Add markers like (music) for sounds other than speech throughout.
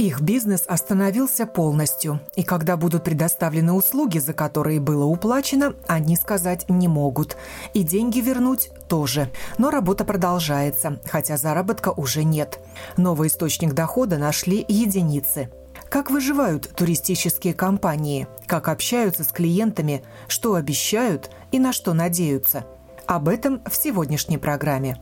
Их бизнес остановился полностью, и когда будут предоставлены услуги, за которые было уплачено, они сказать не могут. И деньги вернуть тоже. Но работа продолжается, хотя заработка уже нет. Новый источник дохода нашли единицы. Как выживают туристические компании, как общаются с клиентами, что обещают и на что надеются. Об этом в сегодняшней программе.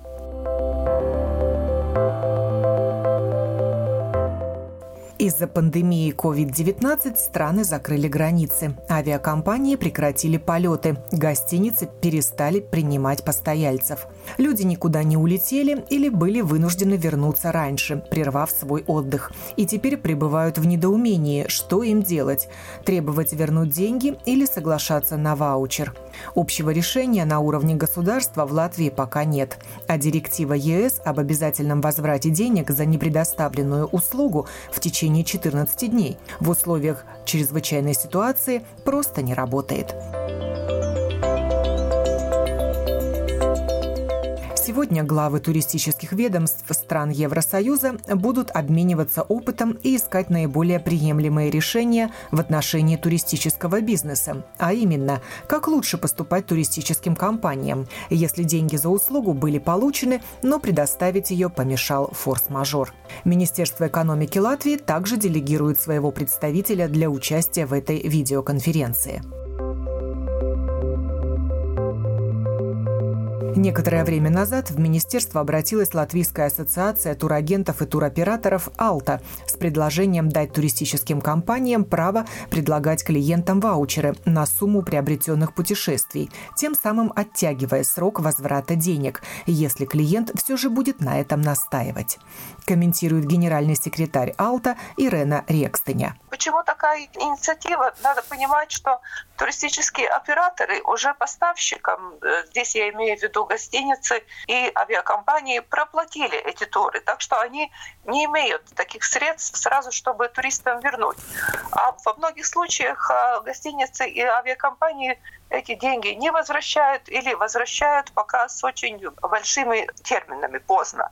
Из-за пандемии COVID-19 страны закрыли границы. Авиакомпании прекратили полеты. Гостиницы перестали принимать постояльцев. Люди никуда не улетели или были вынуждены вернуться раньше, прервав свой отдых. И теперь пребывают в недоумении, что им делать – требовать вернуть деньги или соглашаться на ваучер. Общего решения на уровне государства в Латвии пока нет. А директива ЕС об обязательном возврате денег за непредоставленную услугу в течение течение 14 дней в условиях чрезвычайной ситуации просто не работает. Сегодня главы туристических ведомств стран Евросоюза будут обмениваться опытом и искать наиболее приемлемые решения в отношении туристического бизнеса, а именно, как лучше поступать туристическим компаниям, если деньги за услугу были получены, но предоставить ее помешал форс-мажор. Министерство экономики Латвии также делегирует своего представителя для участия в этой видеоконференции. Некоторое время назад в министерство обратилась Латвийская ассоциация турагентов и туроператоров «Алта» с предложением дать туристическим компаниям право предлагать клиентам ваучеры на сумму приобретенных путешествий, тем самым оттягивая срок возврата денег, если клиент все же будет на этом настаивать. Комментирует генеральный секретарь «Алта» Ирена Рекстеня. Почему такая инициатива? Надо понимать, что туристические операторы уже поставщикам, э, здесь я имею в виду гостиницы и авиакомпании, проплатили эти туры. Так что они не имеют таких средств сразу, чтобы туристам вернуть. А во многих случаях э, гостиницы и авиакомпании эти деньги не возвращают или возвращают пока с очень большими терминами поздно.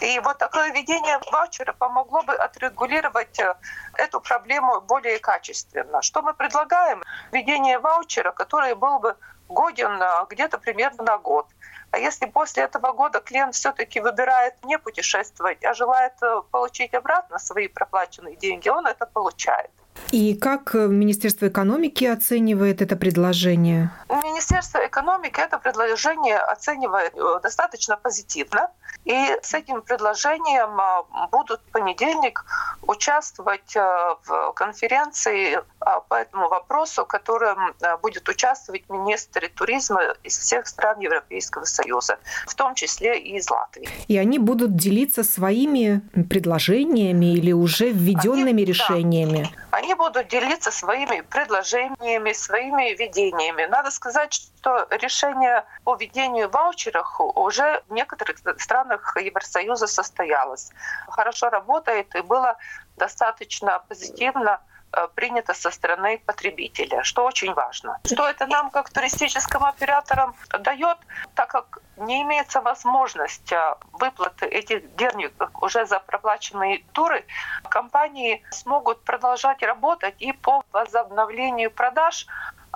И вот такое введение ваучера помогло бы отрегулировать э, эту проблему более качественно. Что мы предлагаем? Введение ваучера, который был бы годен э, где-то примерно на год. А если после этого года клиент все-таки выбирает не путешествовать, а желает э, получить обратно свои проплаченные деньги, он это получает. И как Министерство экономики оценивает это предложение? Министерство экономики это предложение оценивает достаточно позитивно. И с этим предложением а, будут в понедельник участвовать а, в конференции а, по этому вопросу, в котором будет участвовать министры туризма из всех стран Европейского Союза, в том числе и из Латвии. И они будут делиться своими предложениями или уже введенными они, решениями? Да, они будут делиться своими предложениями, своими видениями. Надо сказать, что решение о введению ваучеров уже в некоторых странах Евросоюза состоялось. Хорошо работает и было достаточно позитивно э, принято со стороны потребителя, что очень важно. Что это нам, как туристическим операторам, дает, так как не имеется возможность э, выплаты этих денег уже за проплаченные туры, компании смогут продолжать работать и по возобновлению продаж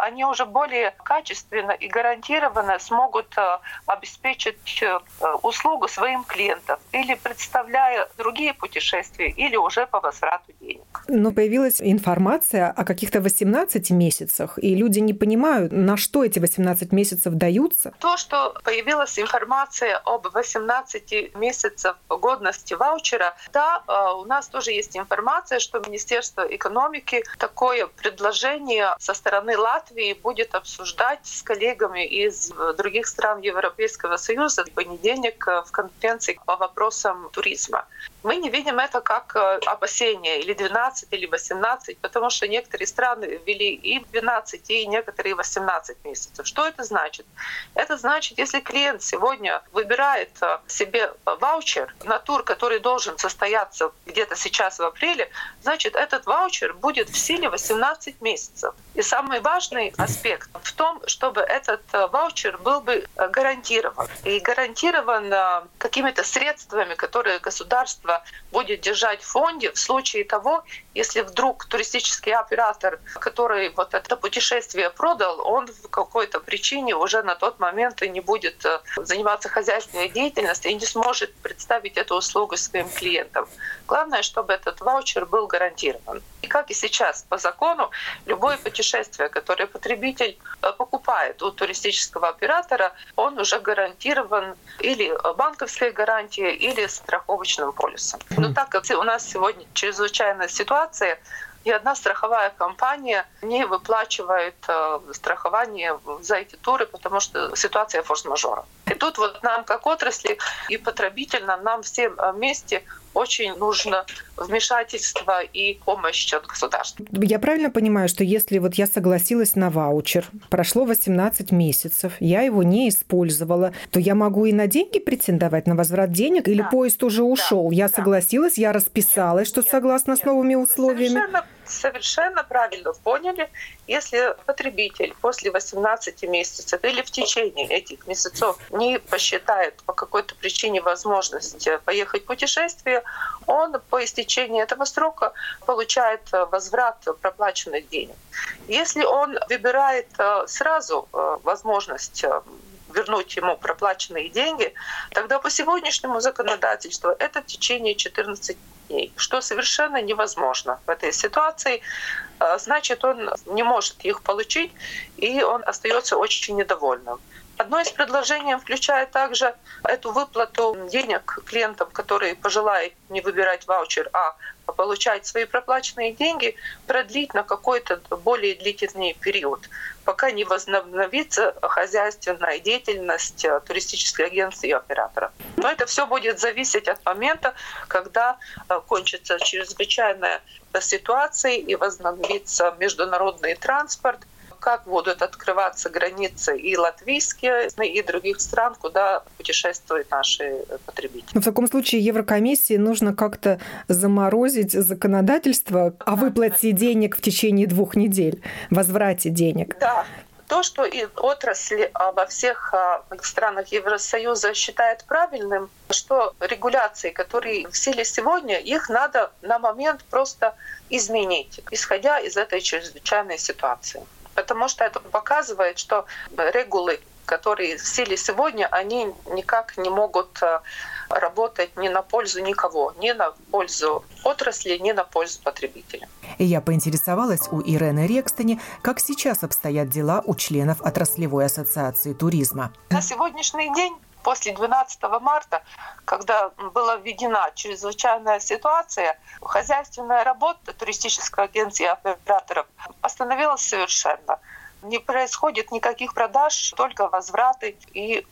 они уже более качественно и гарантированно смогут э, обеспечить э, услугу своим клиентам или представляя другие путешествия, или уже по возврату денег. Но появилась информация о каких-то 18 месяцах, и люди не понимают, на что эти 18 месяцев даются. То, что появилась информация об 18 месяцев годности ваучера, да, э, у нас тоже есть информация, что Министерство экономики такое предложение со стороны Латвии Латвии будет обсуждать с коллегами из других стран Европейского Союза в понедельник в конференции по вопросам туризма. Мы не видим это как э, опасение или 12, или 18, потому что некоторые страны ввели и 12, и некоторые 18 месяцев. Что это значит? Это значит, если клиент сегодня выбирает э, себе ваучер на тур, который должен состояться где-то сейчас в апреле, значит, этот ваучер будет в силе 18 месяцев. И самый важный аспект в том, чтобы этот э, ваучер был бы гарантирован. И гарантирован какими-то средствами, которые государство государство будет держать в фонде в случае того, если вдруг туристический оператор, который вот это путешествие продал, он в какой-то причине уже на тот момент и не будет э, заниматься хозяйственной деятельностью и не сможет представить эту услугу своим клиентам. Главное, чтобы этот ваучер был гарантирован. И как и сейчас по закону, любое путешествие, которое потребитель э, покупает у туристического оператора, он уже гарантирован или банковской гарантией, или страховочным полисом. Но так как у нас сегодня чрезвычайная ситуация, ни одна страховая компания не выплачивает э, страхование за эти туры, потому что ситуация форс-мажора. Тут вот нам, как отрасли и потребительно, нам всем вместе очень нужно вмешательство и помощь от государства. Я правильно понимаю, что если вот я согласилась на ваучер, прошло 18 месяцев, я его не использовала, то я могу и на деньги претендовать, на возврат денег, или да. поезд уже ушел? Да. Я согласилась, я расписалась, нет, что нет, согласно нет, с новыми условиями. Совершенно совершенно правильно поняли, если потребитель после 18 месяцев или в течение этих месяцев не посчитает по какой-то причине возможность поехать в путешествие, он по истечении этого срока получает возврат проплаченных денег. Если он выбирает э, сразу э, возможность э, вернуть ему проплаченные деньги, тогда по сегодняшнему законодательству это в течение 14 дней, что совершенно невозможно в этой ситуации. А, значит, он не может их получить, и он остается очень недовольным. Одно из предложений включает также эту выплату денег клиентам, которые пожелают не выбирать ваучер, а получать свои проплаченные деньги, продлить на какой-то более длительный период, пока не возобновится хозяйственная деятельность туристических агентств и операторов. Но это все будет зависеть от момента, когда э, кончится чрезвычайная ситуация и возобновится международный транспорт, как будут открываться границы и латвийские, и других стран, куда путешествуют наши потребители. Но в таком случае Еврокомиссии нужно как-то заморозить законодательство о выплате денег в течение двух недель, возврате денег. Да, то, что и отрасль а, во всех а, странах Евросоюза считает правильным, что регуляции, которые в силе сегодня, их надо на момент просто изменить, исходя из этой чрезвычайной ситуации потому что это показывает, что регулы, которые в силе сегодня, они никак не могут э, работать ни на пользу никого, ни на пользу отрасли, ни на пользу потребителя. И я поинтересовалась у Ирены Рекстани, как сейчас обстоят дела у членов отраслевой ассоциации туризма. На сегодняшний день после 12 марта, когда была введена чрезвычайная ситуация, хозяйственная работа туристической агенции операторов остановилась совершенно. Не происходит никаких продаж, только возвраты и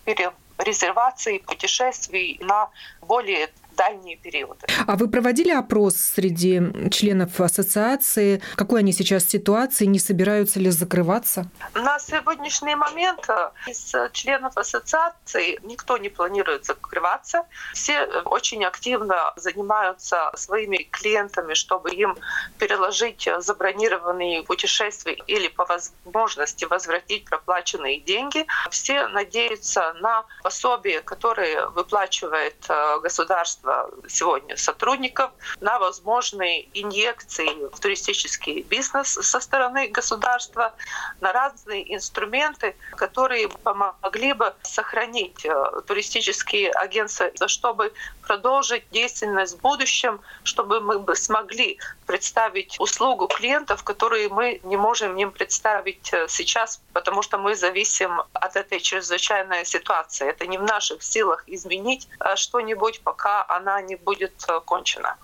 резервации путешествий на более дальние периоды. А вы проводили опрос среди членов ассоциации? Какой они сейчас ситуации? Не собираются ли закрываться? На сегодняшний момент э, из членов ассоциации никто не планирует закрываться. Все очень активно занимаются своими клиентами, чтобы им переложить забронированные путешествия или по возможности возвратить проплаченные деньги. Все надеются на пособие, которое выплачивает э, государство количество сегодня сотрудников на возможные инъекции в туристический бизнес со стороны государства, на разные инструменты, которые помогли бы сохранить э, туристические агентства, чтобы продолжить деятельность в будущем, чтобы мы бы смогли представить услугу клиентов, которые мы не можем им представить э, сейчас, потому что мы зависим от этой чрезвычайной ситуации. Это не в наших силах изменить э, что-нибудь, пока она не будет э, кончена.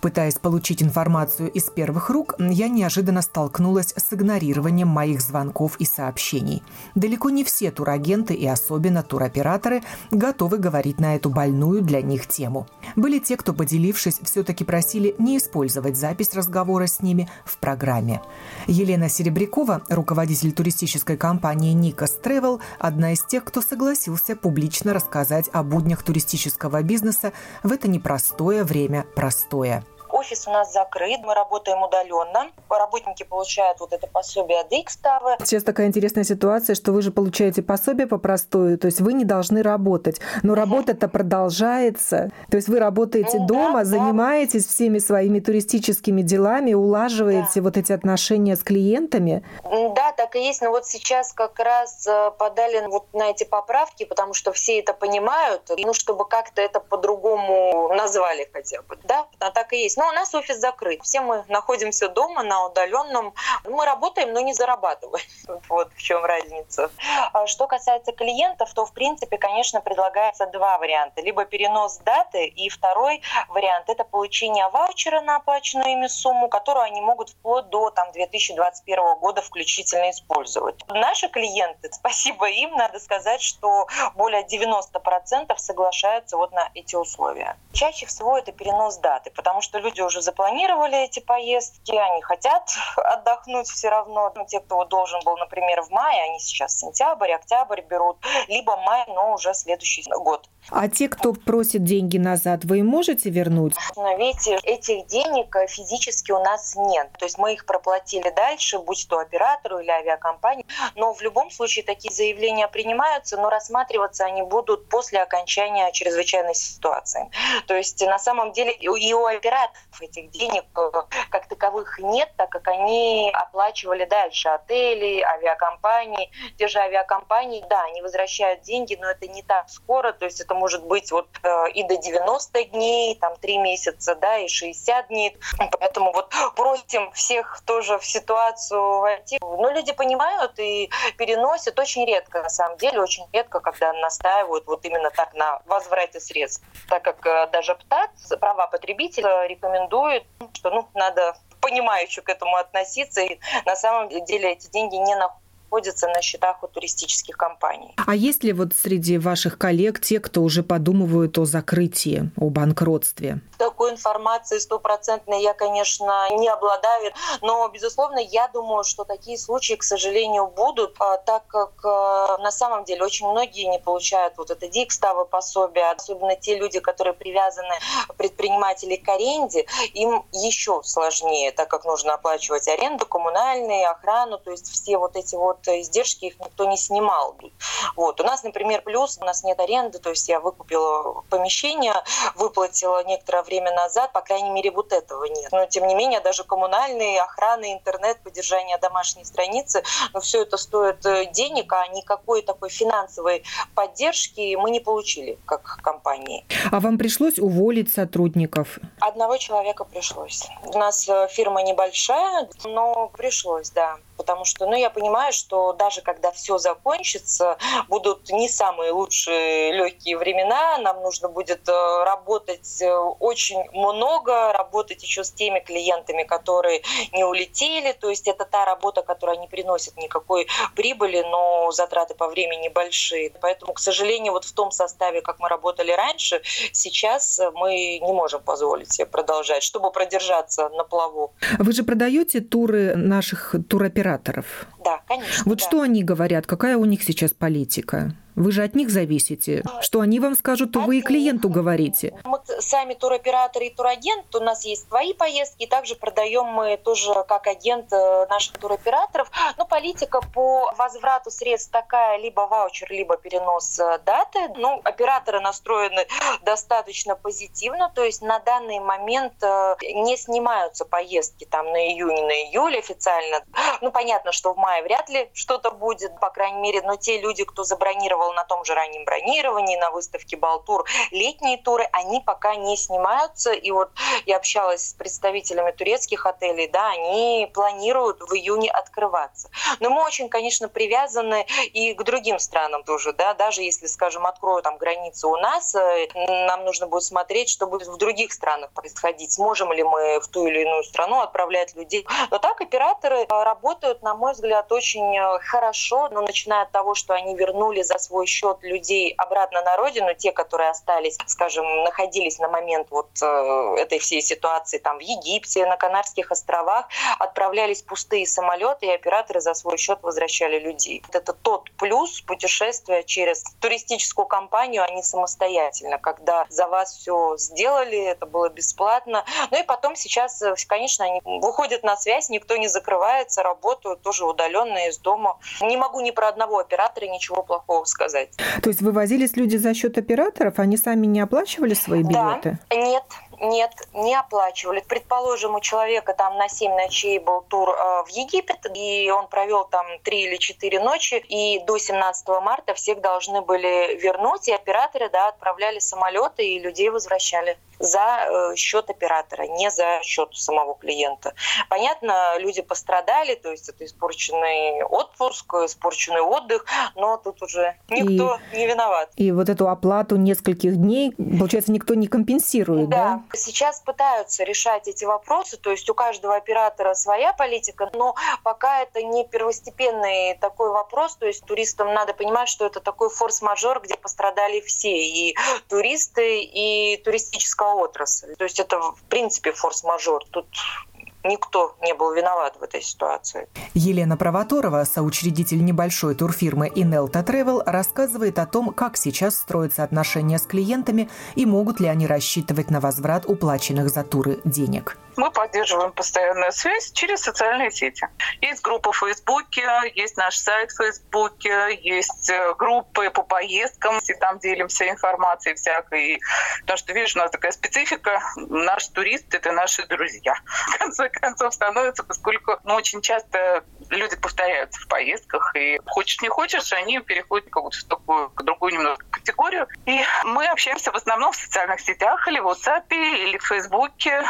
Пытаясь получить информацию из первых рук, я неожиданно столкнулась с игнорированием моих звонков и сообщений. Далеко не все турагенты и особенно туроператоры готовы говорить на эту больную для них тему. Были те, кто, поделившись, все-таки просили не использовать запись разговора с ними в программе. Елена Серебрякова, руководитель туристической компании «Никос Travel, одна из тех, кто согласился публично рассказать о буднях туристического бизнеса в это непростое время простое. Офис у нас закрыт, мы работаем удаленно. Работники получают вот это пособие от Икставы. Сейчас такая интересная ситуация, что вы же получаете пособие по простую, то есть вы не должны работать. Но работа-то продолжается. То есть вы работаете ну, дома, да, занимаетесь да. всеми своими туристическими делами, улаживаете да. вот эти отношения с клиентами. Да, так и есть. Но вот сейчас как раз э, подали вот на эти поправки, потому что все это понимают, ну, чтобы как-то это по-другому назвали хотя бы. Да, а так и есть. Но у нас офис закрыт. Все мы находимся дома на удаленном. Мы работаем, но не зарабатываем. (laughs) Вот в чем разница. А что касается клиентов, то в принципе, конечно, предлагается два варианта. Либо перенос даты, и второй вариант – это получение ваучера на оплаченную ими сумму, которую они могут вплоть до там, 2021 года включительно использовать. Наши клиенты, (laughs) спасибо им, надо сказать, что более 90% соглашаются вот на эти условия. Чаще всего это перенос даты, потому что люди уже запланировали эти поездки, они хотят (laughs) отдохнуть все равно. Ну, те, кто должен был, например, в мае, они сейчас сентябрь, октябрь берут, либо май, но уже следующий год. А те, кто просит деньги назад, вы можете вернуть? Но видите, этих денег физически у нас нет. То есть мы их проплатили дальше, будь то оператору или авиакомпании. Но в любом случае такие заявления принимаются, но рассматриваться они будут после окончания чрезвычайной ситуации. То есть на самом деле и у операторов этих денег э, как таковых нет, так как они оплачивали дальше отели, авиакомпании. Те же авиакомпании, да, они возвращают деньги, но это не так скоро, то есть это может быть вот э, и до 90 дней, там 3 месяца, да, и 60 дней. Поэтому вот просим всех тоже в ситуацию войти. Но люди понимают и переносят очень редко, на самом деле, очень редко, когда настаивают вот именно так на возврате средств. Так как э, даже ПТАТ, права потребителя, рекомендует, что ну, надо понимающе к этому относиться. И на самом деле эти деньги не находятся находятся на счетах у туристических компаний. А есть ли вот среди ваших коллег те, кто уже подумывают о закрытии, о банкротстве? Такой информации стопроцентной я, конечно, не обладаю, но, безусловно, я думаю, что такие случаи, к сожалению, будут, а, так как а, на самом деле очень многие не получают вот это дикставы пособия, особенно те люди, которые привязаны предприниматели к аренде, им еще сложнее, так как нужно оплачивать аренду, коммунальные, охрану, то есть все вот эти вот вот издержки их никто не снимал. Вот. У нас, например, плюс, у нас нет аренды, то есть я выкупила помещение, выплатила некоторое время назад, по крайней мере, вот этого нет. Но, тем не менее, даже коммунальные, охраны, интернет, поддержание домашней страницы, но все это стоит э, денег, а никакой такой финансовой поддержки мы не получили как компании. А вам пришлось уволить сотрудников? Одного человека пришлось. У нас э, фирма небольшая, но пришлось, да потому что, ну, я понимаю, что даже когда все закончится, будут не самые лучшие легкие времена, нам нужно будет э, работать э, очень много, работать еще с теми клиентами, которые не улетели, то есть это та работа, которая не приносит никакой прибыли, но затраты по времени большие. Поэтому, к сожалению, вот в том составе, как мы работали раньше, сейчас мы не можем позволить себе продолжать, чтобы продержаться на плаву. Вы же продаете туры наших туроператоров операторов. Да, конечно. Вот да. что они говорят, какая у них сейчас политика? Вы же от них зависите. Что они вам скажут, то вы и клиенту говорите. Мы сами туроператоры и турагент, у нас есть свои поездки, также продаем мы тоже как агент э, наших туроператоров. Но политика по возврату средств такая, либо ваучер, либо перенос э, даты. Ну, операторы настроены (laughs) достаточно позитивно, то есть на данный момент э, не снимаются поездки там на июнь, на июль официально. Ну, понятно, что в мае вряд ли что-то будет, по крайней мере, но те люди, кто забронировал на том же раннем бронировании, на выставке Балтур, летние туры, они пока не снимаются. И вот я общалась с представителями турецких отелей, да, они планируют в июне открываться. Но мы очень, конечно, привязаны и к другим странам тоже, да, даже если, скажем, откроют там границы у нас, э, нам нужно будет смотреть, что будет в других странах происходить, сможем ли мы в ту или иную страну отправлять людей. Но так операторы э, работают, на мой взгляд, очень э, хорошо, но начиная от того, что они вернули за свой счет людей обратно на родину, те, которые остались, скажем, находились на момент вот этой всей ситуации там в Египте, на Канарских островах, отправлялись пустые самолеты, и операторы за свой счет возвращали людей. Это тот плюс путешествия через туристическую компанию, а не самостоятельно, когда за вас все сделали, это было бесплатно. Ну и потом сейчас, конечно, они выходят на связь, никто не закрывается, работают тоже удаленно из дома. Не могу ни про одного оператора ничего плохого сказать. То есть вывозились люди за счет операторов, они сами не оплачивали свои билеты? Да, нет, нет, не оплачивали. Предположим, у человека там на 7 ночей был тур э, в Египет, и он провел там 3 или 4 ночи, и до 17 марта всех должны были вернуть, и операторы да, отправляли самолеты, и людей возвращали за э, счет оператора, не за счет самого клиента. Понятно, люди пострадали, то есть это испорченный отпуск, испорченный отдых, но тут уже никто и, не виноват. И вот эту оплату нескольких дней, получается, никто не компенсирует, да? да? Сейчас пытаются решать эти вопросы, то есть у каждого оператора своя политика, но пока это не первостепенный такой вопрос, то есть туристам надо понимать, что это такой форс-мажор, где пострадали все, и туристы, и туристическая отрасль. То есть это в принципе форс-мажор. Тут никто не был виноват в этой ситуации. Елена Провоторова, соучредитель небольшой турфирмы Inelta Travel, рассказывает о том, как сейчас строятся отношения с клиентами и могут ли они рассчитывать на возврат уплаченных за туры денег. Мы поддерживаем постоянную связь через социальные сети. Есть группа в Фейсбуке, есть наш сайт в Фейсбуке, есть э, группы по поездкам, и там делимся информацией всякой. Потому что, видишь, у нас такая специфика. Наш турист — это наши друзья. (laughs) В конце концов становится, поскольку ну, очень часто люди повторяются в поездках, и хочешь не хочешь, они переходят в такую, к другую немного категорию. И мы общаемся в основном в социальных сетях или в WhatsApp, или в Фейсбуке.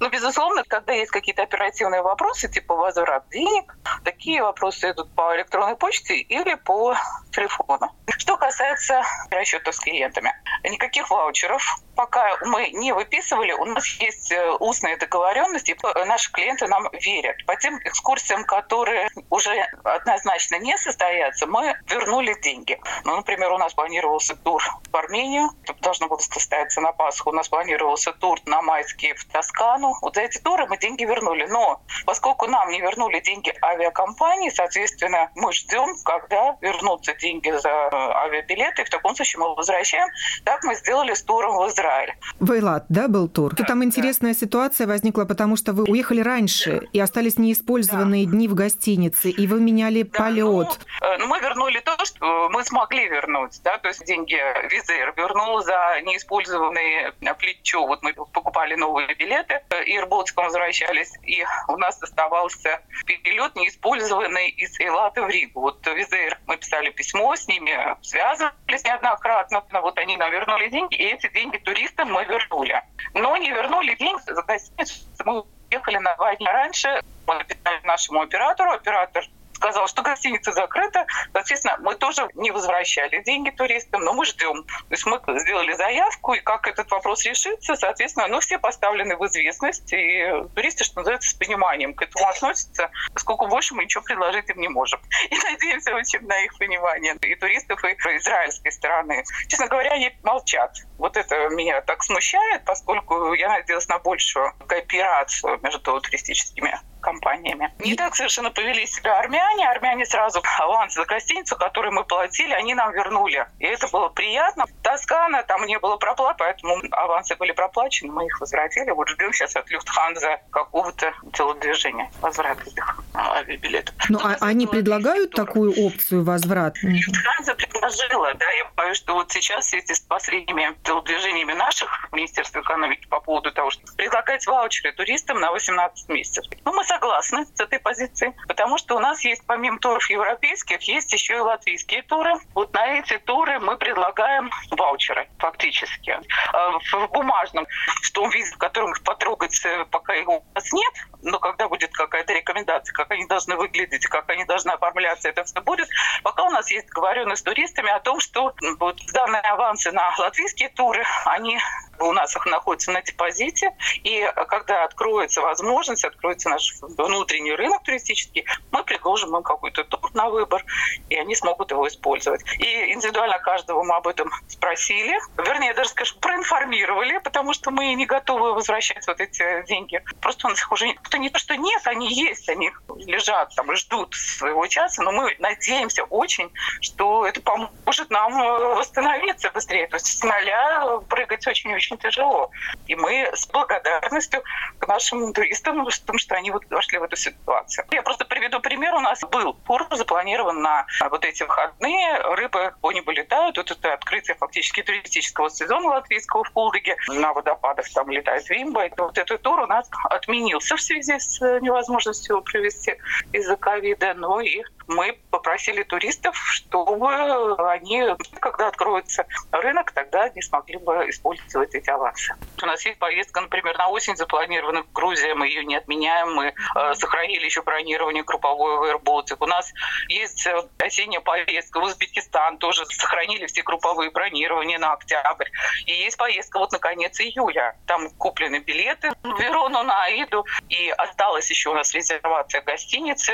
Но, безусловно, когда есть какие-то оперативные вопросы, типа возврат денег, такие вопросы идут по электронной почте или по телефону. Что касается расчетов с клиентами. Никаких ваучеров пока мы не выписывали. У нас есть э, устные договоренности. Наши клиенты нам верят. По тем экскурсиям, которые уже однозначно не состоятся, мы вернули деньги. Ну, например, у нас планировался тур в Армению. Это должно было состояться на Пасху. У нас планировался тур на майские в Тоскану. Вот за эти туры мы деньги вернули. Но поскольку нам не вернули деньги авиакомпании, соответственно, мы ждем, когда вернутся деньги за э, авиабилеты. И в таком случае мы возвращаем. Так мы сделали с туром в Израиль. В Эйлат, да, был тур? Да, Там интересная да. ситуация возникла, потому что вы уехали раньше и остались неиспользованные да. дни в гостинице, и вы меняли да, полет. Ну, э, ну, мы вернули то, что мы смогли вернуть, да, то есть деньги Визер вернул за неиспользованные плечо. Вот мы покупали новые билеты, Ирботиком возвращались, и у нас оставался перелет неиспользованный из Эйлата в Ригу. Вот Визер, мы писали письмо с ними, связывались неоднократно, вот они нам вернули деньги, и эти деньги туристам мы вернули. Но не вернули деньги за гостиницу. Мы уехали на два дня раньше, мы написали нашему оператору, оператор сказал, что гостиница закрыта. Соответственно, мы тоже не возвращали деньги туристам, но мы ждем. То есть мы сделали заявку, и как этот вопрос решится, соответственно, ну, все поставлены в известность, и туристы, что называется, с пониманием к этому относятся, поскольку больше мы ничего предложить им не можем. И надеемся очень на их понимание, и туристов, и израильской стороны. Честно говоря, они молчат. Вот это меня так смущает, поскольку я надеялась на большую кооперацию между туристическими компаниями. Не так совершенно повели себя армяне. Армяне сразу аванс за гостиницу, который мы платили, они нам вернули. И это было приятно. Тоскана, там не было проплат, поэтому авансы были проплачены, мы их возвратили. Вот ждем сейчас от Люфтханза какого-то телодвижения, возврата этих авиабилетов. Ну, а они предлагают такую опцию возврат? Франция предложила, да, я боюсь, что вот сейчас в связи с последними телодвижениями наших Министерства экономики по поводу того, что предлагать ваучеры туристам на 18 месяцев. Ну, мы согласны с этой позицией, потому что у нас есть, помимо туров европейских, есть еще и латвийские туры. Вот на эти туры мы предлагаем ваучеры фактически. А в бумажном, в том виде, в котором их потрогать, э, пока его у нас нет, но когда будет какая-то рекомендация, как они должны выглядеть, как они должны оформляться, это все будет. Пока у нас есть договоренность с туристами о том, что вот данные авансы на латвийские туры, они у нас их находятся на депозите, и когда откроется возможность, откроется наш внутренний рынок туристический, мы предложим им какой-то тур на выбор, и они смогут его использовать. И индивидуально каждого мы об этом спросили, вернее, даже, скажем, проинформировали, потому что мы не готовы возвращать вот эти деньги. Просто у нас их уже кто не то, что нет, они есть, они лежат там и ждут своего часа, но мы надеемся очень, что это поможет нам восстановиться быстрее. То есть с нуля прыгать очень-очень тяжело. И мы с благодарностью к нашим туристам, потому что они вот вошли в эту ситуацию. Я просто приведу пример. У нас был тур запланирован на вот эти выходные. Рыбы по небу летают. Вот это открытие фактически туристического сезона латвийского в Кулдыге. На водопадах там летает Вимба. И вот этот тур у нас отменился в связи с невозможностью провести из-за ковида. Ну и мы попросили туристов, чтобы они, когда откроется рынок, тогда они смогли бы использовать эти авансы. У нас есть поездка, например, на осень запланирована в Грузии, мы ее не отменяем, мы э, сохранили еще бронирование групповое в Air Baltic. У нас есть э, осенняя поездка в Узбекистан, тоже сохранили все групповые бронирования на октябрь. И есть поездка вот на конец июля. Там куплены билеты в Верону, на Аиду, и осталась еще у нас резервация гостиницы.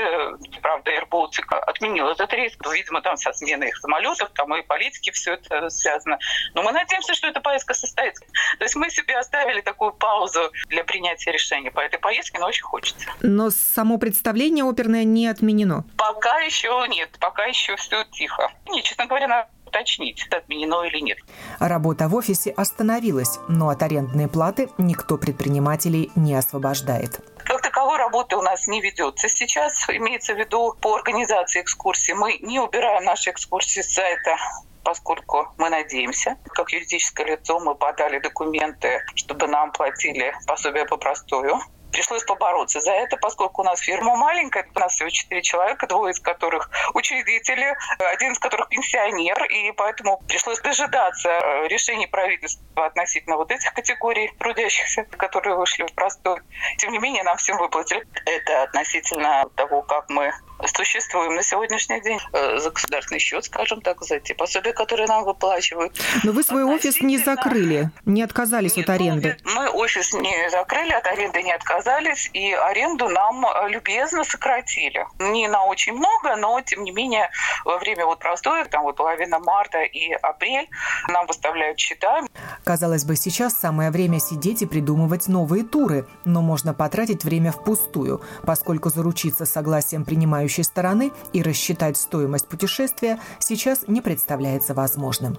Правда, Air Baltic отменил этот рейс. Видимо, там со сменой их самолетов, там и политики все это связано. Но мы надеемся, что эта поездка состоится. То есть мы себе оставили такую паузу для принятия решения по этой поездке, но очень хочется. Но само представление оперное не отменено? Пока еще нет, пока еще все тихо. Не, честно говоря, надо уточнить, отменено или нет. Работа в офисе остановилась, но от арендной платы никто предпринимателей не освобождает. Как таковой работы у нас не ведется сейчас. Имеется в виду по организации экскурсий. Мы не убираем наши экскурсии с сайта поскольку мы надеемся, как юридическое лицо мы подали документы, чтобы нам платили пособие по простою пришлось побороться за это, поскольку у нас фирма маленькая, у нас всего четыре человека, двое из которых учредители, один из которых пенсионер, и поэтому пришлось дожидаться э, решений правительства относительно вот этих категорий трудящихся, которые вышли в простой. Тем не менее, нам всем выплатили. Это относительно того, как мы существуем на сегодняшний день э, за государственный счет, скажем так, за те пособия, которые нам выплачивают. Но вы свой офис не закрыли, не отказались Нет, от аренды. Мы офис не закрыли, от аренды не отказались, и аренду нам э, любезно сократили. Не на очень много, но тем не менее во время вот простоя, там вот половина марта и апрель, нам выставляют счета. Казалось бы, сейчас самое время сидеть и придумывать новые туры, но можно потратить время впустую, поскольку заручиться согласием принимающих принимающей стороны и рассчитать стоимость путешествия сейчас не представляется возможным.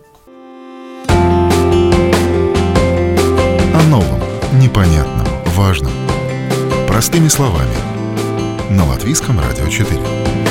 О новом, непонятном, важном. Простыми словами. На Латвийском радио 4.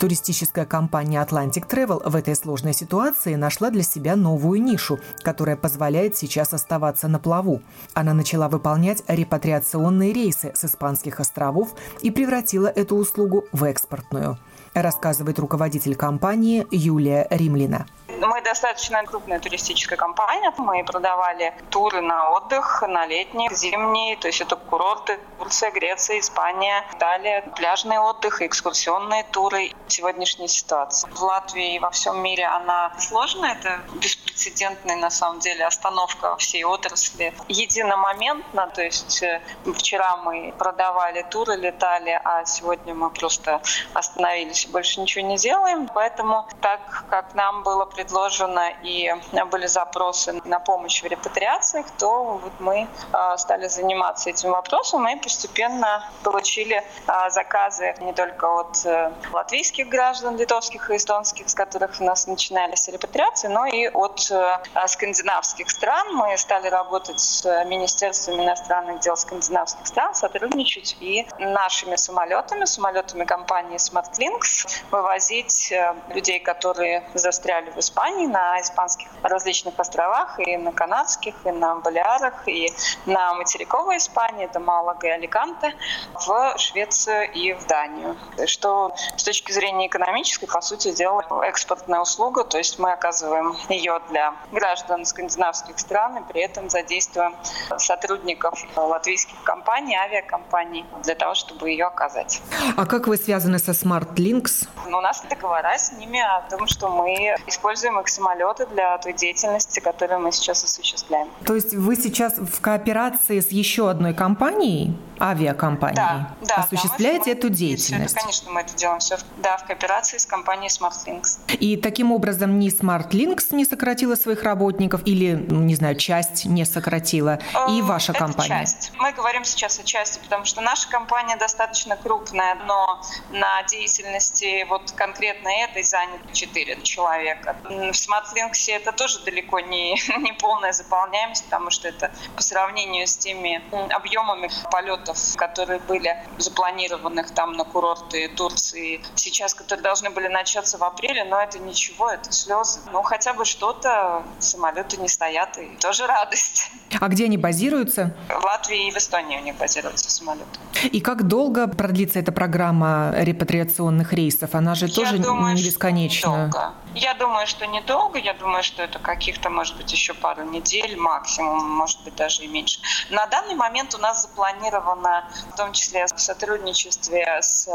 Туристическая компания Atlantic Travel в этой сложной ситуации нашла для себя новую нишу, которая позволяет сейчас оставаться на плаву. Она начала выполнять репатриационные рейсы с испанских островов и превратила эту услугу в экспортную, рассказывает руководитель компании Юлия Римлина. Мы достаточно крупная туристическая компания. Мы продавали туры на отдых, на летний, зимний, то есть это курорты Турция, Греция, Испания, Италия, пляжный отдых, экскурсионные туры. Сегодняшняя ситуация в Латвии и во всем мире она сложная. Это беспрецедентная на самом деле остановка всей отрасли. Единомоментно, то есть э, вчера мы продавали туры, летали, а сегодня мы просто остановились и больше ничего не делаем. Поэтому так, как нам было представлено предложено и были запросы на помощь в репатриациях, то вот мы стали заниматься этим вопросом и постепенно получили заказы не только от э, латвийских граждан, литовских и эстонских, с которых у нас начинались репатриации, но и от э, скандинавских стран. Мы стали работать с Министерством иностранных дел скандинавских стран, сотрудничать и нашими самолетами, самолетами компании SmartLinks, вывозить э, людей, которые застряли в Испании, на испанских различных островах, и на канадских, и на Балиарах, и на материковой Испании, это Малага и Аликанте, в Швецию и в Данию. Что с точки зрения экономической, по сути дела, экспортная услуга, то есть мы оказываем ее для граждан скандинавских стран и при этом задействуем сотрудников латвийских компаний, авиакомпаний для того, чтобы ее оказать. А как вы связаны со Smart Links? Ну, у нас договора с ними о том, что мы используем их самолеты для той деятельности, которую мы сейчас осуществляем. То есть вы сейчас в кооперации с еще одной компанией, авиакомпанией, да, да, осуществляете да, эту деятельность? Это, конечно, мы это делаем все да, в кооперации с компанией SmartLinks. И таким образом ни SmartLinks не сократила своих работников или, ну, не знаю, часть не сократила, и эм, ваша это компания? часть. Мы говорим сейчас о части, потому что наша компания достаточно крупная, но на деятельности вот конкретно этой занято 4 человека. В SmartLinks это тоже далеко не, (laughs) не полная заполняемость, потому что это по сравнению с теми объемами полетов, которые были запланированных там на курорты Турции сейчас, которые должны были начаться в апреле, но это ничего, это слезы. Ну, хотя бы что-то, самолеты не стоят, и тоже радость. А где они базируются? В Латвии и в Эстонии у них базируются самолеты. И как долго продлится эта программа репатриационных рейсов? Она же Я тоже думаю, не бесконечна. Недолго. Я думаю, что недолго. Я думаю, что это каких-то, может быть, еще пару недель максимум, может быть, даже и меньше. На данный момент у нас запланировано, в том числе в сотрудничестве с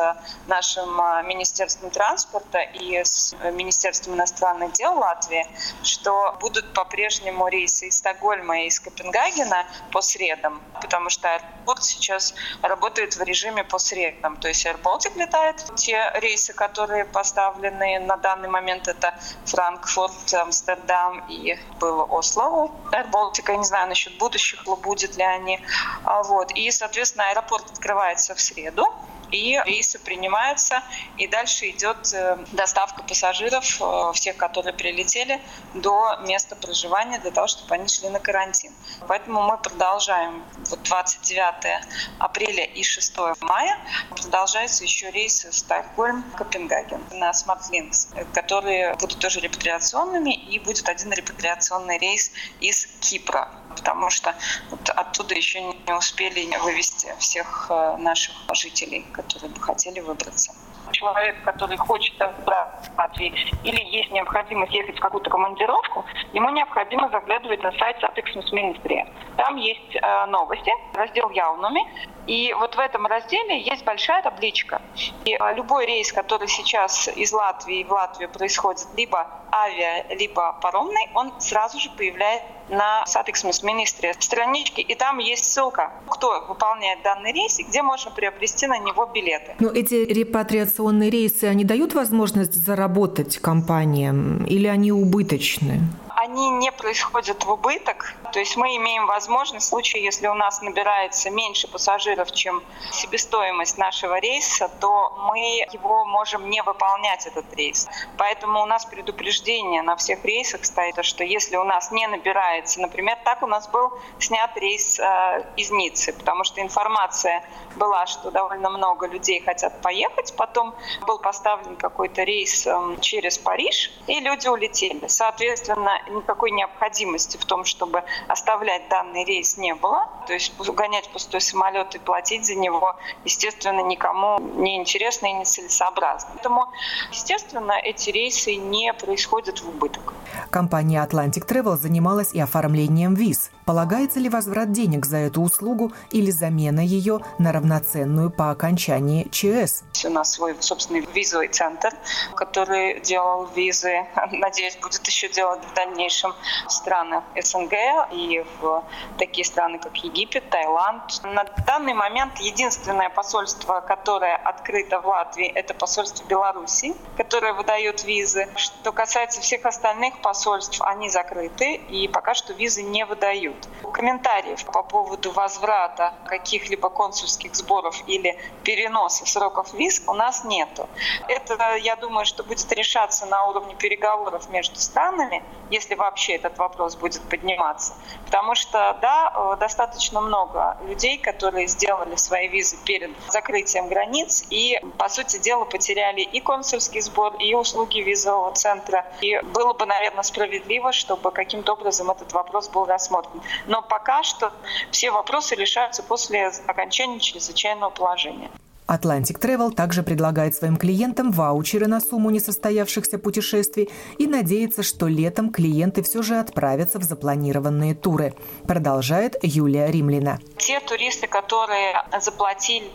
нашим а, Министерством транспорта и с Министерством иностранных дел Латвии, что будут по-прежнему рейсы из Стокгольма и из Копенгагена по средам, потому что аэропорт сейчас работает в режиме по средам. То есть Air Baltic летает. Те рейсы, которые поставлены на данный момент, это Франкфурт, Амстердам и было Осло. Air Baltic, я не знаю насчет будущих, будет ли они. А вот. И, соответственно, аэропорт открывается в среду и рейсы принимаются, и дальше идет э, доставка пассажиров, э, всех, которые прилетели, до места проживания для того, чтобы они шли на карантин. Поэтому мы продолжаем вот 29 апреля и 6 мая продолжаются еще рейсы Стокгольм-Копенгаген на SmartLinks, которые будут тоже репатриационными, и будет один репатриационный рейс из Кипра потому что вот оттуда еще не успели вывести всех э, наших жителей, которые бы хотели выбраться. Человек, который хочет добраться в Латвии, или есть необходимость ехать в какую-то командировку, ему необходимо заглядывать на сайт Satiksmes ministrija. Там есть э, новости, раздел Jaunumi, и вот в этом разделе есть большая табличка. И э, любой рейс, который сейчас из Латвии в Латвию происходит, либо авиа, либо паромный, он сразу же появляется на Satiksmes ministrijas страничке, и там есть ссылка, кто выполняет данный рейс и где можно приобрести на него билеты. Но эти репатриационные рейсы, они дают возможность заработать компаниям или они убыточны? Они не происходят в убыток. То есть мы имеем возможность в случае, если у нас набирается меньше пассажиров, чем себестоимость нашего рейса, то мы его можем не выполнять, этот рейс. Поэтому у нас предупреждение на всех рейсах стоит, что если у нас не набирается, например, так у нас был снят рейс э, из Ниццы, потому что информация была, что довольно много людей хотят поехать, потом был поставлен какой-то рейс э, через Париж, и люди улетели. Соответственно, никакой необходимости в том, чтобы оставлять данный рейс не было. То есть гонять пустой самолет и платить за него, естественно, никому не интересно и не целесообразно. Поэтому, естественно, эти рейсы не происходят в убыток. Компания Atlantic Travel занималась и оформлением виз. Полагается ли возврат денег за эту услугу или замена ее на равноценную по окончании ЧС? У нас свой собственный визовый центр, который делал визы. (laughs) Надеюсь, будет еще делать в дальнейшем дальнейшем в страны СНГ и в такие страны, как Египет, Таиланд. На данный момент единственное посольство, которое открыто в Латвии, это посольство Беларуси, которое выдает визы. Что касается всех остальных посольств, они закрыты и пока что визы не выдают. Комментариев по поводу возврата каких-либо консульских сборов или переноса сроков виз у нас нету. Это, я думаю, что будет решаться на уровне переговоров между странами, если вообще этот вопрос будет подниматься. Потому что, да, э, достаточно много людей, которые сделали свои визы перед закрытием границ и, по сути дела, потеряли и консульский сбор, и услуги визового центра. И было бы, наверное, справедливо, чтобы каким-то образом этот вопрос был рассмотрен. Но пока что все вопросы решаются после окончания чрезвычайного положения. Atlantic Travel также предлагает своим клиентам ваучеры на сумму несостоявшихся путешествий и надеется, что летом клиенты все же отправятся в запланированные туры. Продолжает Юлия Римлина. Те туристы, которые заплатили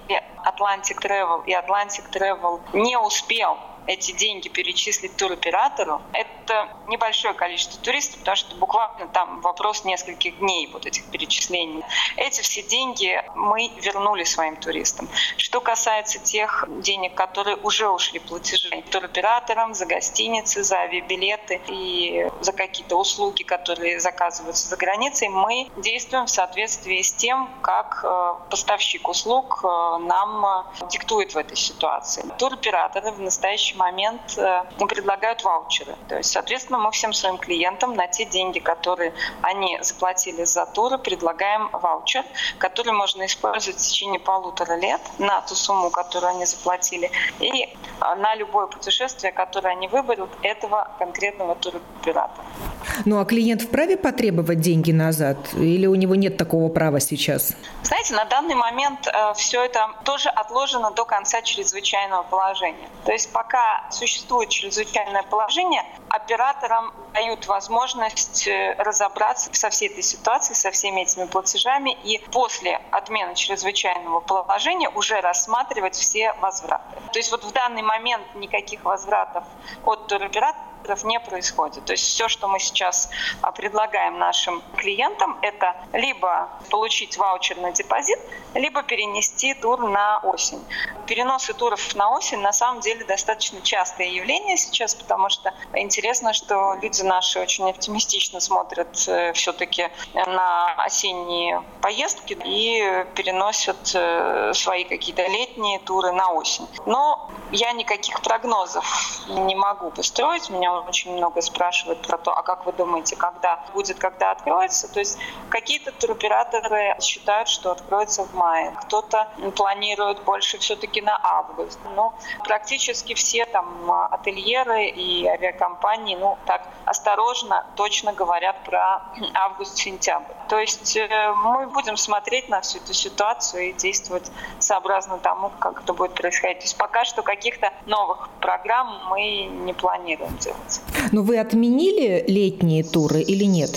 Atlantic Travel и Atlantic Travel не успел эти деньги перечислить туроператору, это небольшое количество туристов, потому что буквально там вопрос нескольких дней вот этих перечислений. Эти все деньги мы вернули своим туристам. Что касается тех денег, которые уже ушли платежи туроператорам за гостиницы, за авиабилеты и за какие-то услуги, которые заказываются за границей, мы действуем в соответствии с тем, как э, поставщик услуг э, нам э, диктует в этой ситуации. Туроператоры в настоящий момент предлагают ваучеры. То есть Соответственно, мы всем своим клиентам на те деньги, которые они заплатили за туры, предлагаем ваучер, который можно использовать в течение полутора лет на ту сумму, которую они заплатили, и на любое путешествие, которое они выберут этого конкретного туроператора. Ну а клиент вправе потребовать деньги назад или у него нет такого права сейчас? Знаете, на данный момент э, все это тоже отложено до конца чрезвычайного положения. То есть пока существует чрезвычайное положение, операторам дают возможность э, разобраться со всей этой ситуацией, со всеми этими платежами и после отмены чрезвычайного положения уже рассматривать все возвраты. То есть вот в данный момент никаких возвратов от туроператора не происходит. То есть все, что мы сейчас а, предлагаем нашим клиентам, это либо получить ваучер на депозит, либо перенести тур на осень. Переносы туров на осень на самом деле достаточно частое явление сейчас, потому что интересно, что люди наши очень оптимистично смотрят э, все-таки на осенние поездки и переносят э, свои какие-то летние туры на осень. Но я никаких прогнозов не могу построить. Меня очень много спрашивают про то, а как вы думаете, когда будет, когда откроется? То есть какие-то туроператоры считают, что откроется в мае, кто-то планирует больше все-таки на август. Но практически все там ательеры и авиакомпании, ну так осторожно, точно говорят про (clears throat) август-сентябрь. То есть э, мы будем смотреть на всю эту ситуацию и действовать сообразно тому, как это будет происходить. То есть пока что каких-то новых программ мы не планируем делать. Но вы отменили летние туры или нет?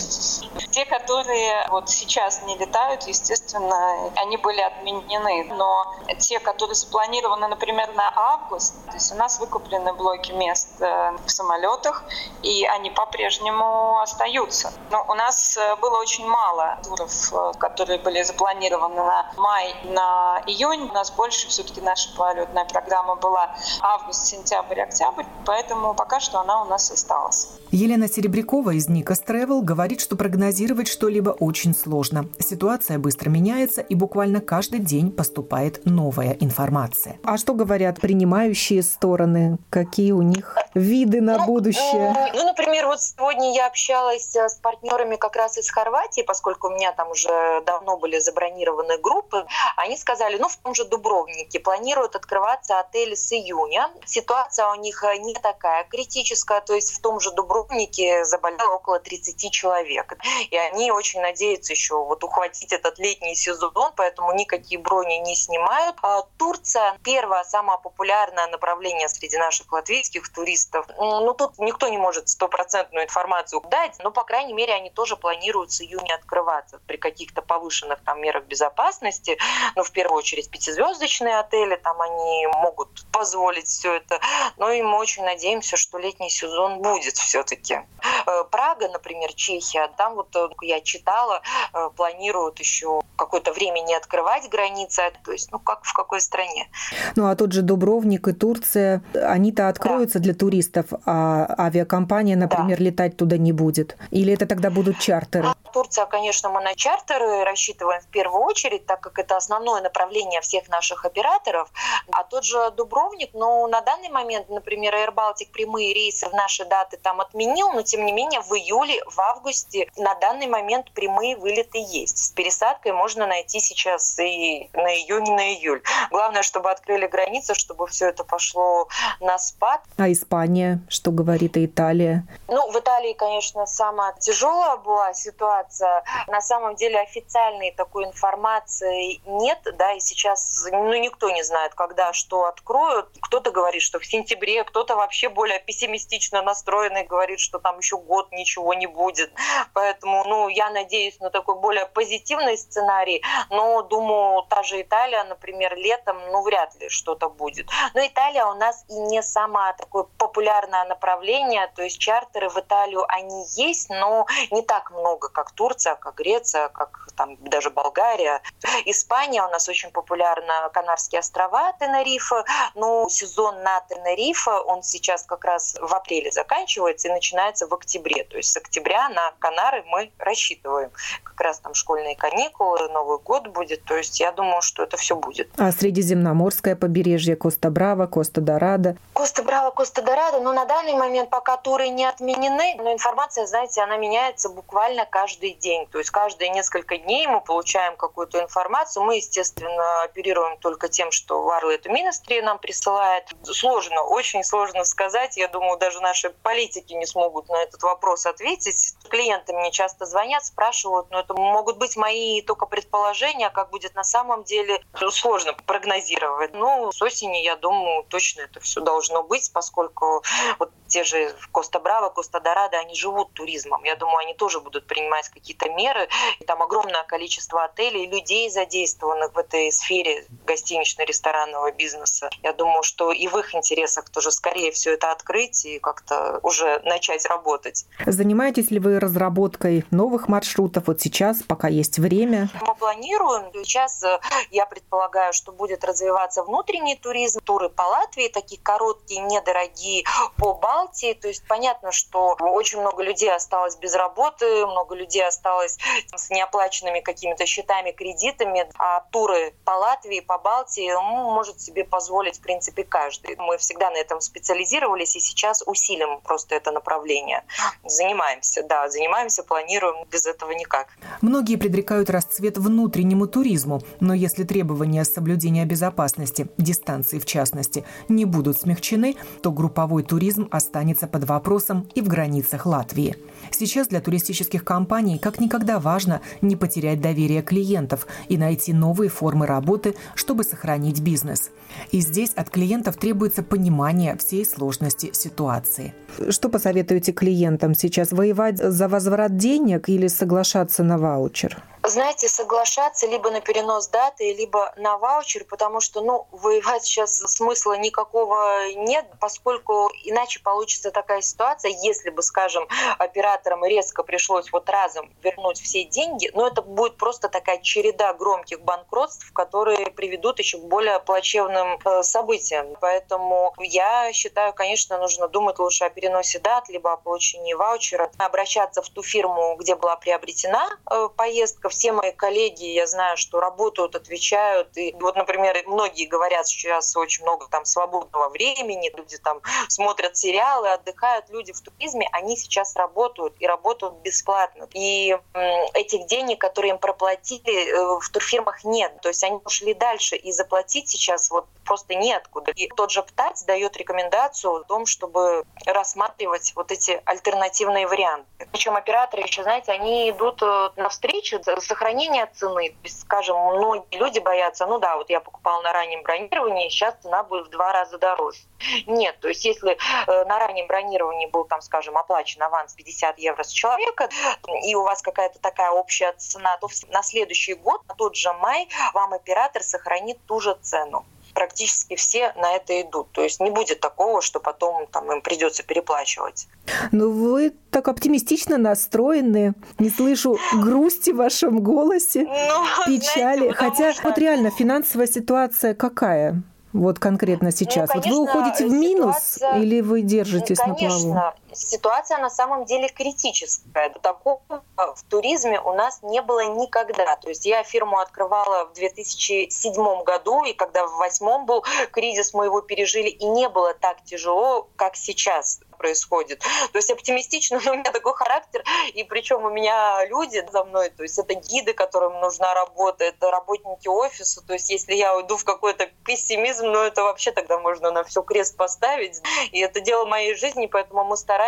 Те, которые вот сейчас не летают, естественно, они были отменены. Но те, которые запланированы, например, на август, то есть у нас выкуплены блоки мест э, в самолетах, и они по-прежнему остаются. Но у нас э, было очень мало туров, э, которые были запланированы на май, на июнь. У нас больше все-таки наша полетная программа была август, сентябрь, октябрь, поэтому пока что она у нас осталась. Елена Серебрякова из Никас Travel говорит, что прогнозировать что-либо очень сложно. Ситуация быстро меняется, и буквально каждый день поступает новая информация. А что говорят принимающие стороны? Какие у них виды на ну, будущее? Ну, например, вот сегодня я общалась э, с партнерами как раз из Хорватии, поскольку у меня там уже давно были забронированы группы. Они сказали, ну, в том же Дубровнике планируют открываться отели с июня. Ситуация у них э, не такая критическая, то есть в том же Дубровнике заболело около 30 человек. И они очень надеются еще вот ухватить этот летний сезон, поэтому никакие брони не снимают. А Турция первое, самое популярное направление среди наших латвийских туристов. Ну, тут никто не может стопроцентную информацию дать, но, по крайней мере, они тоже планируют с июня открываться при каких-то повышенных там мерах безопасности. Ну, в первую очередь, пятизвездочные отели, там они могут позволить все это. Но и мы очень надеемся, что летний сезон будет все-таки. э, Прага, например, Чехия, там вот я читала, планируют еще какое-то время не открывать границы, то есть, ну, как в какой стране. Ну, а тот же Дубровник и Турция, они-то откроются да. для туристов, а авиакомпания, например, да. летать туда не будет? Или это тогда будут чартеры? Турция, конечно, мы на чартеры рассчитываем в первую очередь, так как это основное направление всех наших операторов. А тот же Дубровник, ну, на данный момент, например, Air Baltic прямые рейсы в наши даты там отменил, но тем не менее в июле, в августе на данный момент прямые вылеты есть. С пересадкой можно найти сейчас и на июнь, и на июль. Главное, чтобы открыли границы, чтобы все это пошло на спад. А Испания, что говорит и Италия? Ну, в Италии, конечно, самая тяжелая была ситуация. На самом деле официальной такой информации нет, да, и сейчас ну, никто не знает, когда что откроют. Кто-то говорит, что в сентябре, кто-то вообще более пессимистично настроенный говорит, что там еще год ничего не будет. Поэтому, ну, я надеюсь на такой более позитивный сценарий, но думаю, та же Италия, например, летом, ну, вряд ли что-то будет. Но Италия у нас и не самое такое популярное направление, то есть чартеры в Италию, они есть, но не так много, как Турция, как Греция, как там даже Болгария. Испания у нас очень популярна, Канарские острова, Тенерифа, но сезон на Тенерифа, он сейчас как раз в апреле заканчивается и начинается в октябре. То есть с октября на Канары мы рассчитываем. Как раз там школьные каникулы, Новый год будет. То есть я думаю, что это все будет. А Средиземноморское побережье, Коста-Браво, Коста-Дорадо? Коста-Браво, Коста-Дорадо, ну на данный момент пока туры не отменены, но информация, знаете, она меняется буквально каждый день. То есть каждые несколько дней мы получаем какую-то информацию. Мы, естественно, оперируем только тем, что Варлет Министри нам присылает. Сложно, очень сложно сказать. Я думаю, даже наши политики не смогут на этот вопрос ответить. Клиенты мне часто звонят, спрашивают, но это могут быть мои только предположения, как будет на самом деле, сложно прогнозировать. Ну, с осени, я думаю, точно это все должно быть, поскольку вот те же Коста-Браво, Коста-Дорадо, они живут туризмом. Я думаю, они тоже будут принимать какие-то меры. И там огромное количество отелей, людей задействованных в этой сфере гостинично-ресторанного бизнеса. Я думаю, что и в их интересах тоже скорее все это открыть и как-то уже начать работать. Занимаетесь ли вы разработкой новых маршрутов вот сейчас, пока есть время? Мы планируем. Сейчас э, я предполагаю, что будет развиваться внутренний туризм, туры по Латвии, такие короткие, недорогие, по Балтии. То есть понятно, что очень много людей осталось без работы, много людей осталось с неоплаченными какими-то счетами, кредитами, а туры по Латвии, по Балтии ну, может себе позволить, в принципе, каждый. Мы всегда на этом специализировались и сейчас усилим просто это направление. Занимаемся, да, занимаемся, планируем, без этого никак. Многие предрекают расцвет внутреннему туризму, но если требования соблюдения безопасности, дистанции в частности, не будут смягчены, то групповой туризм останется под вопросом и в границах Латвии. Сейчас для туристических компаний как никогда важно не потерять доверие клиентов и найти новые формы работы, чтобы сохранить бизнес. И здесь от клиентов требуется понимание всей сложности ситуации. Что посоветуете клиентам сейчас? Воевать за возврат денег или соглашаться на ваучер? Знаете, соглашаться либо на перенос даты, либо на ваучер, потому что, ну, воевать сейчас смысла никакого нет, поскольку иначе получится такая ситуация, если бы, скажем, операторам резко пришлось вот разом вернуть все деньги, но это будет просто такая череда громких банкротств, которые приведут еще к более плачевным э, событиям. Поэтому я считаю, конечно, нужно думать лучше о переносе дат, либо о получении ваучера, обращаться в ту фирму, где была приобретена э, поездка, все мои коллеги, я знаю, что работают, отвечают. И вот, например, многие говорят, что сейчас очень много там свободного времени, люди там смотрят сериалы, отдыхают. Люди в туризме, они сейчас работают и работают бесплатно. И этих денег, которые им проплатили, э, в турфирмах нет. То есть они ушли дальше. И заплатить сейчас вот просто неоткуда. И тот же ПТАЦ дает рекомендацию о том, чтобы рассматривать вот эти альтернативные варианты. Причем операторы еще, знаете, они идут э, навстречу сохранения цены. Скажем, многие люди боятся, ну да, вот я покупал на раннем бронировании, сейчас цена будет в два раза дороже. Нет, то есть если э, на раннем бронировании был, там, скажем, оплачен аванс 50 евро с человека, и у вас какая-то такая общая цена, то на следующий год, на тот же май, вам оператор сохранит ту же цену. Практически все на это идут. То есть не будет такого, что потом там, им придется переплачивать. Ну, вы так оптимистично настроены. Не слышу грусти в вашем голосе, ну, (laughs) печали. Знаете, Хотя что... вот реально финансовая ситуация какая? Вот конкретно сейчас. Ну, конечно, вот вы уходите в минус ситуация... или вы держитесь конечно, на плаву? Ситуация на самом деле критическая. Такого в туризме у нас не было никогда. То есть я фирму открывала в 2007 году, и когда в 2008 был кризис, мы его пережили, и не было так тяжело, как сейчас происходит. То есть оптимистично, но у меня такой характер, и причем у меня люди за мной, то есть это гиды, которым нужна работа, это работники офиса, то есть если я уйду в какой-то пессимизм, ну это вообще тогда можно на все крест поставить, и это дело моей жизни, поэтому мы стараемся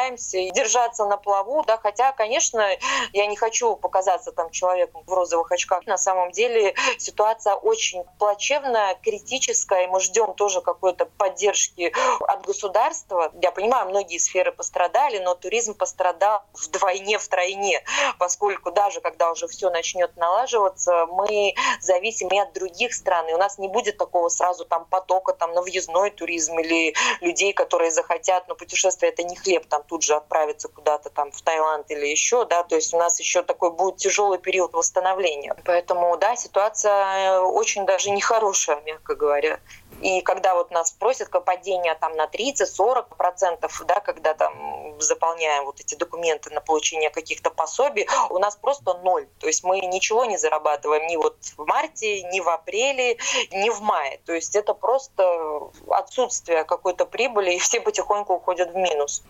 держаться на плаву, да, хотя, конечно, я не хочу показаться там человеком в розовых очках, на самом деле ситуация очень плачевная, критическая, и мы ждем тоже какой-то поддержки от государства. Я понимаю, многие сферы пострадали, но туризм пострадал вдвойне, втройне, поскольку даже когда уже все начнет налаживаться, мы зависим и от других стран, и у нас не будет такого сразу там потока там на въездной туризм или людей, которые захотят, но путешествие это не хлеб, там тут же отправиться куда-то там в Таиланд или еще, да, то есть у нас еще такой будет тяжелый период восстановления. Поэтому, да, ситуация очень даже нехорошая, мягко говоря. И когда вот нас просят падение там на 30-40 процентов, да, когда там заполняем вот эти документы на получение каких-то пособий, у нас просто ноль. То есть мы ничего не зарабатываем ни вот в марте, ни в апреле, ни в мае. То есть это просто отсутствие какой-то прибыли, и все потихоньку уходят в минус.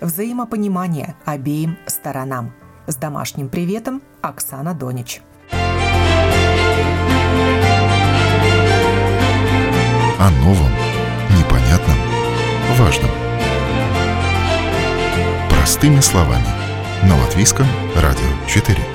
Взаимопонимание обеим сторонам. С домашним приветом Оксана Донич. о новом, непонятном, важном. Простыми словами. На Латвийском радио 4.